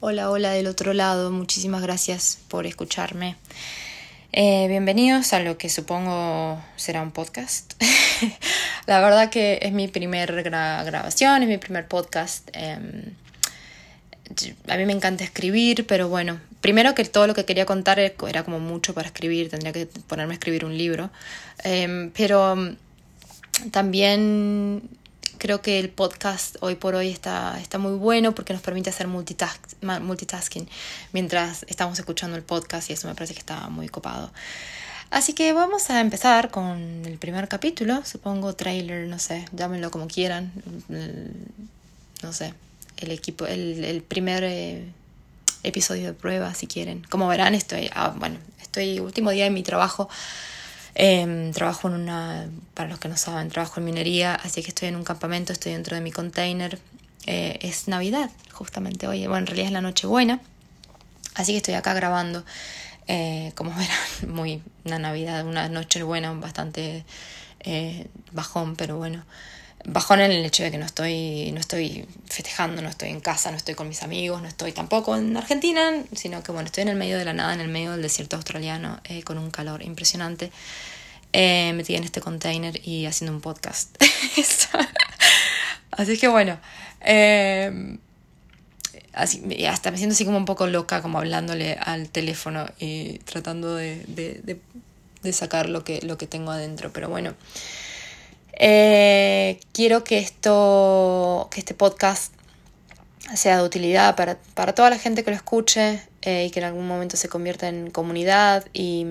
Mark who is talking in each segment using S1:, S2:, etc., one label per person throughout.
S1: Hola, hola del otro lado, muchísimas gracias por escucharme. Eh, bienvenidos a lo que supongo será un podcast. La verdad que es mi primer grabación, es mi primer podcast. Em, a mí me encanta escribir, pero bueno, primero que todo lo que quería contar era como mucho para escribir, tendría que ponerme a escribir un libro. Em, pero también creo que el podcast hoy por hoy está, está muy bueno porque nos permite hacer multitasking mientras estamos escuchando el podcast y eso me parece que está muy copado. Así que vamos a empezar con el primer capítulo, supongo trailer, no sé, llámenlo como quieran, no sé, el equipo, el, el primer eh, episodio de prueba si quieren. Como verán, estoy, ah, bueno, estoy último día de mi trabajo Em, trabajo en una, para los que no saben, trabajo en minería, así que estoy en un campamento, estoy dentro de mi container. Eh, es Navidad, justamente hoy. Bueno, en realidad es la Nochebuena, así que estoy acá grabando. Eh, como verán, muy una Navidad, una noche buena, bastante eh, bajón, pero bueno. Bajón en el hecho de que no estoy, no estoy festejando, no estoy en casa, no estoy con mis amigos, no estoy tampoco en Argentina, sino que bueno, estoy en el medio de la nada, en el medio del desierto australiano, con un calor impresionante eh, metida en este container y haciendo un podcast. así que bueno, eh, así, hasta me siento así como un poco loca, como hablándole al teléfono y tratando de, de, de, sacar lo que, lo que tengo adentro. Pero bueno, eh, quiero que esto, que este podcast sea de utilidad para, para toda la gente que lo escuche eh, y que en algún momento se convierta en comunidad y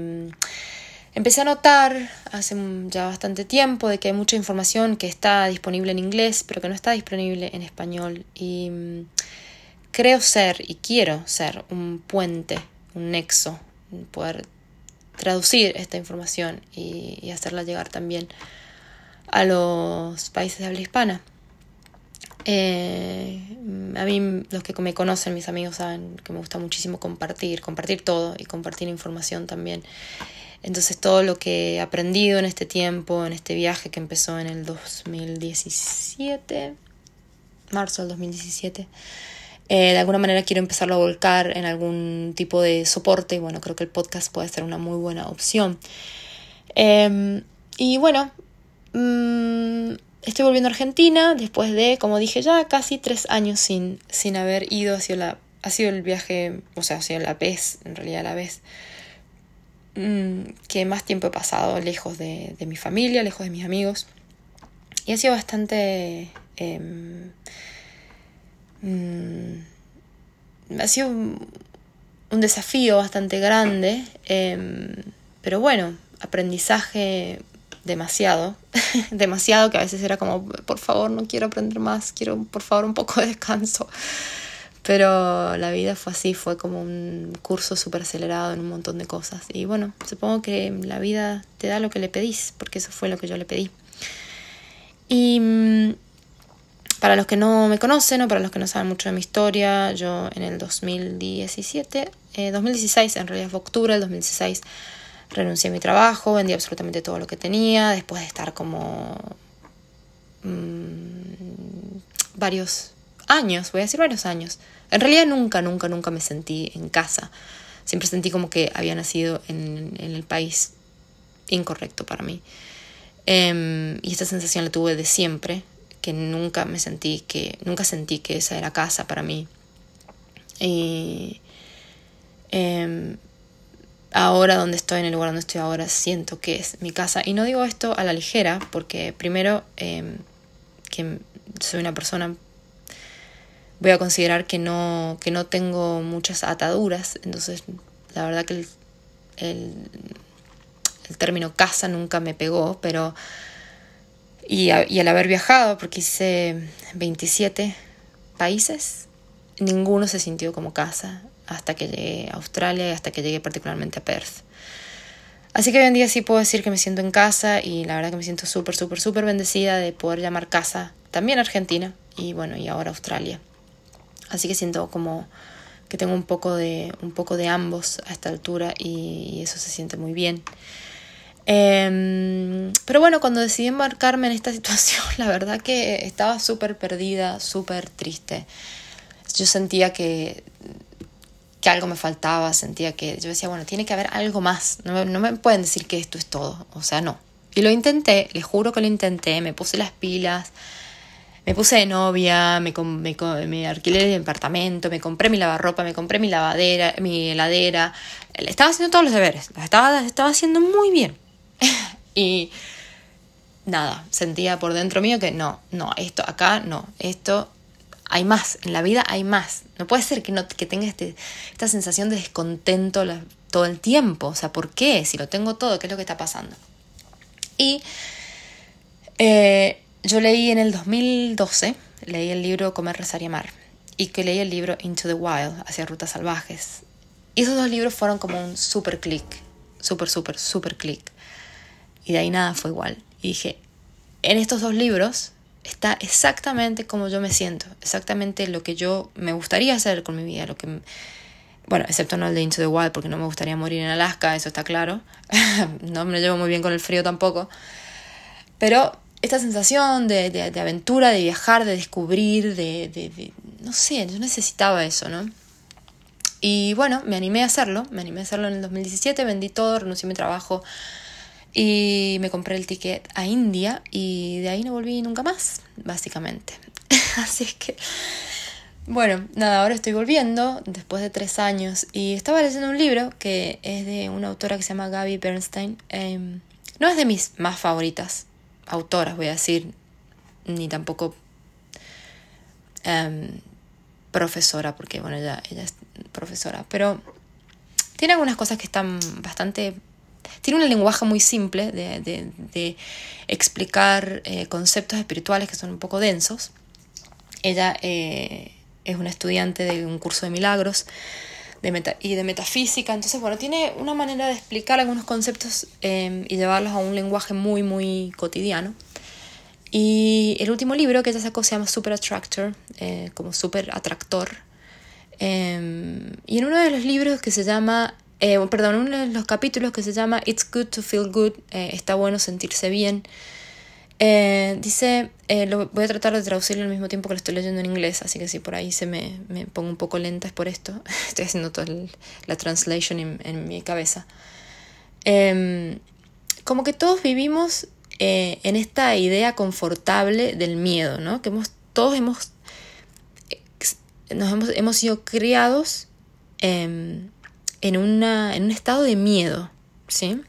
S1: Empecé a notar hace ya bastante tiempo de que hay mucha información que está disponible en inglés, pero que no está disponible en español. Y mm, creo ser y quiero ser un puente, un nexo, poder traducir esta información y, hacerla llegar también a los países de habla hispana. Eh, a mí, los que me conocen, mis amigos saben que me gusta muchísimo compartir, compartir todo y compartir información también. Entonces todo lo que he aprendido en este tiempo, en este viaje que empezó en el 2017, marzo del 2017, eh, de alguna manera quiero empezarlo a volcar en algún tipo de soporte y bueno, creo que el podcast puede ser una muy buena opción. Em, y bueno, mm, estoy volviendo a Argentina después de, como dije ya, casi tres años sin, sin haber ido, ha sido, la, ha sido el viaje, o sea, ha sido la vez, en realidad la vez Mm, que más tiempo he pasado lejos de, mi familia, lejos de mis amigos. Y ha sido bastante... Em, mm, ha sido un, desafío bastante grande, em, pero bueno, aprendizaje demasiado, demasiado que a veces era como, por favor, no quiero aprender más, quiero por favor un poco de descanso. Pero la vida fue así, fue como un curso súper acelerado en un montón de cosas. Y bueno, supongo que la vida te da lo que le pedís, porque eso fue lo que yo le pedí. Y mm, para los que no me conocen o para los que no saben mucho de mi historia, yo en el 2017, 2016, eh, en realidad fue octubre del 2016, renuncié a mi trabajo, vendí absolutamente todo lo que tenía, después de estar como mm, varios años, voy a decir varios años, en realidad nunca, nunca, nunca me sentí en casa. Siempre sentí como que había nacido en, el país incorrecto para mí. Em, y esta sensación la tuve de siempre, que nunca me sentí que, nunca sentí que esa era casa para mí. Y em, ahora donde estoy, en el lugar donde estoy ahora, siento que es mi casa. Y no digo esto a la ligera, porque primero em, que soy una persona voy a considerar que no, que no tengo muchas ataduras, entonces la verdad que el, el, término casa nunca me pegó, pero y, y, al haber viajado, porque hice 27 países, ninguno se sintió como casa hasta que llegué a Australia y hasta que llegué particularmente a Perth. Así que hoy en día sí puedo decir que me siento en casa y la verdad que me siento súper, súper, súper bendecida de poder llamar casa también Argentina y bueno, y ahora Australia. Así que siento como que tengo un poco de, un poco de ambos a esta altura y, eso se siente muy bien. Em, pero bueno, cuando decidí embarcarme en esta situación, la verdad que estaba súper perdida, súper triste. yo sentía que, que algo me faltaba, sentía que yo decía, bueno, tiene que haber algo más, no, no me pueden decir que esto es todo, o sea, no. Y lo intenté, les juro que lo intenté, me puse las pilas, me puse de novia, me, me, me, alquilé el departamento, me compré mi lavarropa, me compré mi lavadera, mi heladera. Estaba haciendo todos los deberes, estaba, estaba haciendo muy bien. y nada, sentía por dentro mío que no, no, esto acá no, esto hay más, en la vida hay más. No puede ser que, no, que tenga este, esta sensación de descontento todo el tiempo. O sea, ¿por qué? Si lo tengo todo, ¿qué es lo que está pasando? Y eh, yo leí en el 2012, leí el libro Comer, Rezar y Amar, y que leí el libro Into the Wild, hacia rutas salvajes. Y esos dos libros fueron como un super click, super, super, super click. Y de ahí nada fue igual. Y dije, en estos dos libros está exactamente como yo me siento, exactamente lo que yo me gustaría hacer con mi vida, lo que... Bueno, excepto no el de Into the Wild, porque no me gustaría morir en Alaska, eso está claro. no me llevo muy bien con el frío tampoco. Pero esta sensación de, de, aventura, de viajar, de descubrir, de, de, no sé, yo necesitaba eso, ¿no? Y bueno, me animé a hacerlo, me animé a hacerlo en el 2017, vendí todo, renuncié a mi trabajo y me compré el ticket a India y de ahí no volví nunca más, básicamente. Así es que, bueno, nada, ahora estoy volviendo después de tres años y estaba leyendo un libro que es de una autora que se llama Gaby Bernstein. Em, no es de mis más favoritas, autoras, voy a decir, ni tampoco em, profesora, porque bueno, ella, ella es profesora, pero tiene algunas cosas que están bastante... Tiene un lenguaje muy simple de, de, explicar eh, conceptos espirituales que son un poco densos. Ella eh, es una estudiante de un curso de milagros de y de metafísica. Entonces, bueno, tiene una manera de explicar algunos conceptos em, y llevarlos a un lenguaje muy, muy cotidiano. Y el último libro que ella sacó se llama Super Attractor, eh, como super atractor. Em, y en uno de los libros que se llama, eh, perdón, uno de los capítulos que se llama It's Good to Feel Good, eh, está bueno sentirse bien, eh, dice, eh, lo voy a tratar de traducirlo al mismo tiempo que lo estoy leyendo en inglés, así que si por ahí se me, me pongo un poco lenta es por esto. Estoy haciendo toda la translation en, en, mi cabeza. Em, como que todos vivimos eh, en esta idea confortable del miedo, ¿no? Que hemos, todos hemos, nos hemos, hemos sido criados em, en, una, en un estado de miedo, ¿sí?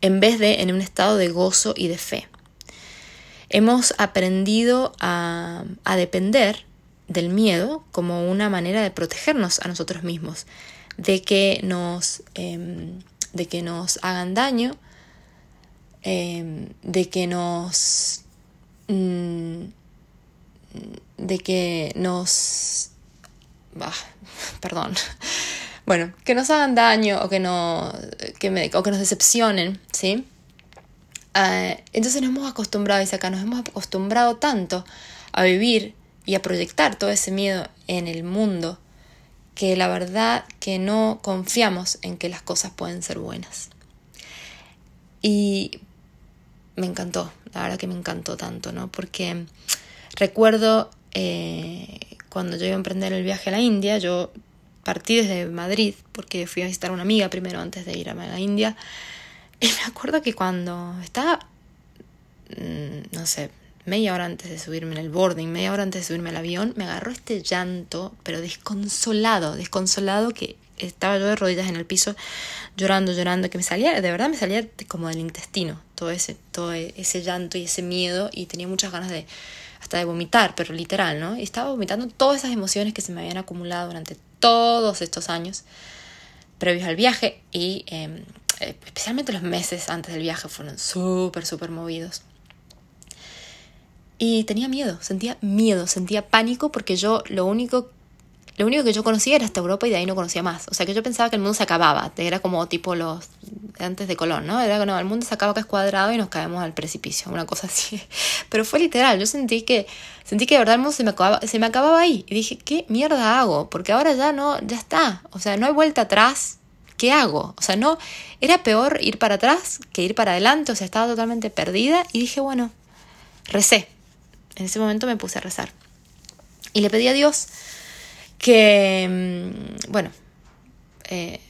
S1: En vez de en un estado de gozo y de fe hemos aprendido a, depender del miedo como una manera de protegernos a nosotros mismos, de que nos, em, de que nos hagan daño, em, de que nos... Mm, de que nos... perdón. Bueno, que nos hagan daño o que, no, que o que nos decepcionen, ¿sí? Ah, entonces nos hemos acostumbrado, y acá, nos hemos acostumbrado tanto a vivir y a proyectar todo ese miedo en el mundo que la verdad que no confiamos en que las cosas pueden ser buenas. Y me encantó, la verdad que me encantó tanto, ¿no? Porque recuerdo eh, cuando yo iba a emprender el viaje a la India, yo partí desde Madrid porque fui a visitar a una amiga primero antes de ir a la India y me acuerdo que cuando estaba, mm, no sé, media hora antes de subirme en el boarding, media hora antes de subirme al avión, me agarró este llanto, pero desconsolado, desconsolado que estaba yo de rodillas en el piso llorando, llorando, que me salía, de verdad me salía como del intestino, todo ese, todo ese llanto y ese miedo y tenía muchas ganas de hasta de vomitar, pero literal, ¿no? Y estaba vomitando todas esas emociones que se me habían acumulado durante todos estos años previos al viaje y em, especialmente los meses antes del viaje, fueron súper, súper movidos. Y tenía miedo, sentía miedo, sentía pánico porque yo lo único, lo único que yo conocía era hasta Europa y de ahí no conocía más. O sea que yo pensaba que el mundo se acababa, era como tipo los antes de Colón, ¿no? Era que no, el mundo se acaba que es cuadrado y nos caemos al precipicio, una cosa así. Pero fue literal, yo sentí que, sentí que de verdad el mundo se me acababa, se me acababa ahí. Y dije, ¿qué mierda hago? Porque ahora ya no, ya está. O sea, no hay vuelta atrás ¿qué hago? O sea, no, era peor ir para atrás que ir para adelante, o sea, estaba totalmente perdida y dije, bueno, recé. En ese momento me puse a rezar. Y le pedí a Dios que, mm, bueno, eh,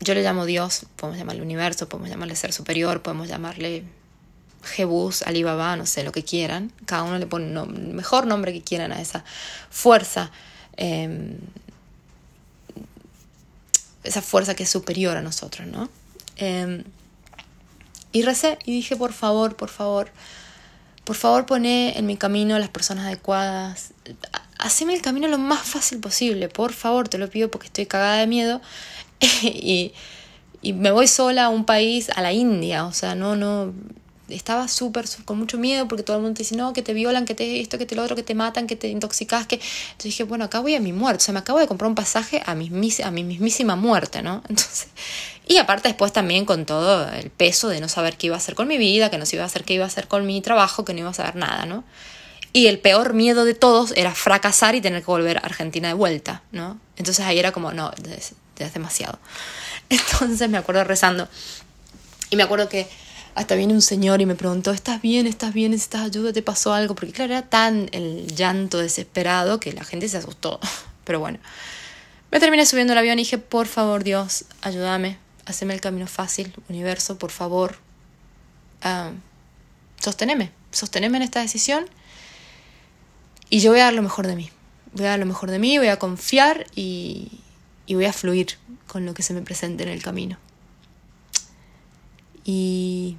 S1: yo le llamo Dios, podemos llamarle universo, podemos llamarle ser superior, podemos llamarle Jebus, Alibaba, no sé, lo que quieran. Cada uno le pone el mejor nombre que quieran a esa fuerza, em, esa fuerza que es superior a nosotros, ¿no? Em, y recé y dije, por favor, por favor, por favor poné en mi camino a las personas adecuadas. Haceme el camino lo más fácil posible, por favor, te lo pido porque estoy cagada de miedo y, y me voy sola a un país, a la India, o sea, no, no, estaba súper, con mucho miedo porque todo el mundo te dice, no, que te violan, que te esto, que te lo otro, que te matan, que te intoxicas, que... Entonces dije, bueno, acá voy a mi muerte, o sea, me acabo de comprar un pasaje a mi, a mi mismísima muerte, ¿no? Entonces, y aparte después también con todo el peso de no saber qué iba a hacer con mi vida, que no se iba a hacer qué iba a hacer con mi trabajo, que no iba a saber nada, ¿no? Y el peor miedo de todos era fracasar y tener que volver a Argentina de vuelta, ¿no? Entonces ahí era como, no, es, es demasiado. Entonces me acuerdo rezando. Y me acuerdo que hasta viene un señor y me preguntó, ¿estás bien? ¿Estás bien? ¿Necesitas ayuda? ¿Te pasó algo? Porque claro, era tan el llanto desesperado que la gente se asustó. Pero bueno, me terminé subiendo al avión y dije, por favor Dios, ayúdame, haceme el camino fácil, universo, por favor, uh, sosteneme, sosteneme en esta decisión y yo voy a dar lo mejor de mí. Voy a dar lo mejor de mí, voy a confiar y, y voy a fluir con lo que se me presente en el camino. Y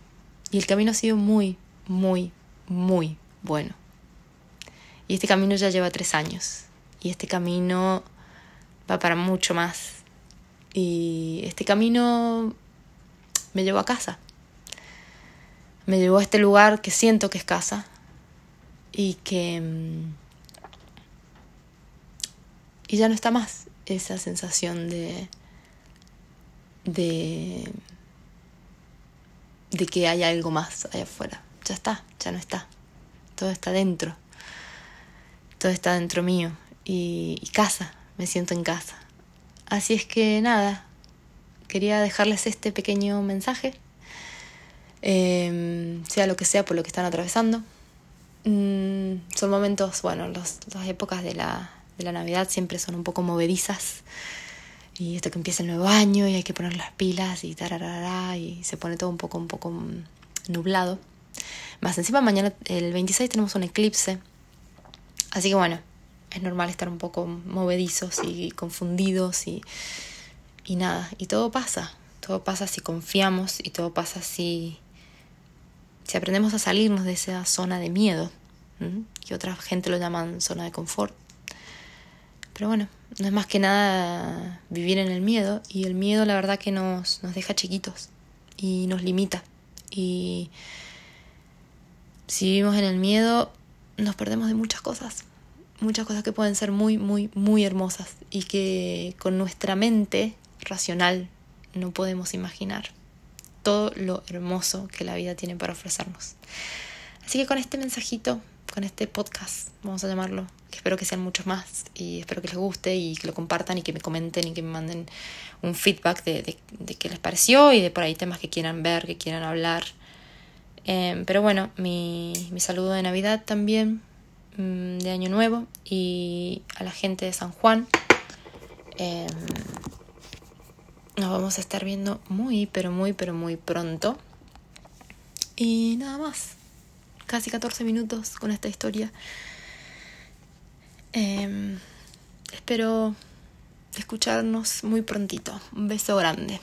S1: y el camino ha sido muy, muy, muy bueno. Y este camino ya lleva tres años. Y este camino va para mucho más. Y este camino me llevó a casa. Me llevó a este lugar que siento que es casa. Y que... Mm, y ya no está más esa sensación de... de de que hay algo más allá afuera. Ya está, ya no está. Todo está dentro. Todo está dentro mío. Y, casa, me siento en casa. Así es que nada, quería dejarles este pequeño mensaje. Em, sea lo que sea por lo que están atravesando. Mm, son momentos, bueno, los, las épocas de la, de la Navidad siempre son un poco movedizas y esto que empieza el nuevo año y hay que poner las pilas y tararara y se pone todo un poco un poco nublado. Más encima mañana el 26 tenemos un eclipse. Así que bueno, es normal estar un poco movedizos y confundidos y, y nada, y todo pasa. Todo pasa si confiamos y todo pasa si, si aprendemos a salirnos de esa zona de miedo, que otra gente lo llaman zona de confort. Pero bueno, no es más que nada vivir en el miedo y el miedo la verdad que nos, nos deja chiquitos y nos limita. Y si vivimos en el miedo nos perdemos de muchas cosas, muchas cosas que pueden ser muy, muy, muy hermosas y que con nuestra mente racional no podemos imaginar todo lo hermoso que la vida tiene para ofrecernos. Así que con este mensajito con este podcast, vamos a llamarlo, que espero que sean muchos más y espero que les guste y que lo compartan y que me comenten y que me manden un feedback de, qué les pareció y de por ahí temas que quieran ver, que quieran hablar. Em, pero bueno, mi, mi saludo de Navidad también, mm, de Año Nuevo y a la gente de San Juan. Em, nos vamos a estar viendo muy, pero muy, pero muy pronto. Y nada más casi 14 minutos con esta historia. Em, espero escucharnos muy prontito. Un beso grande.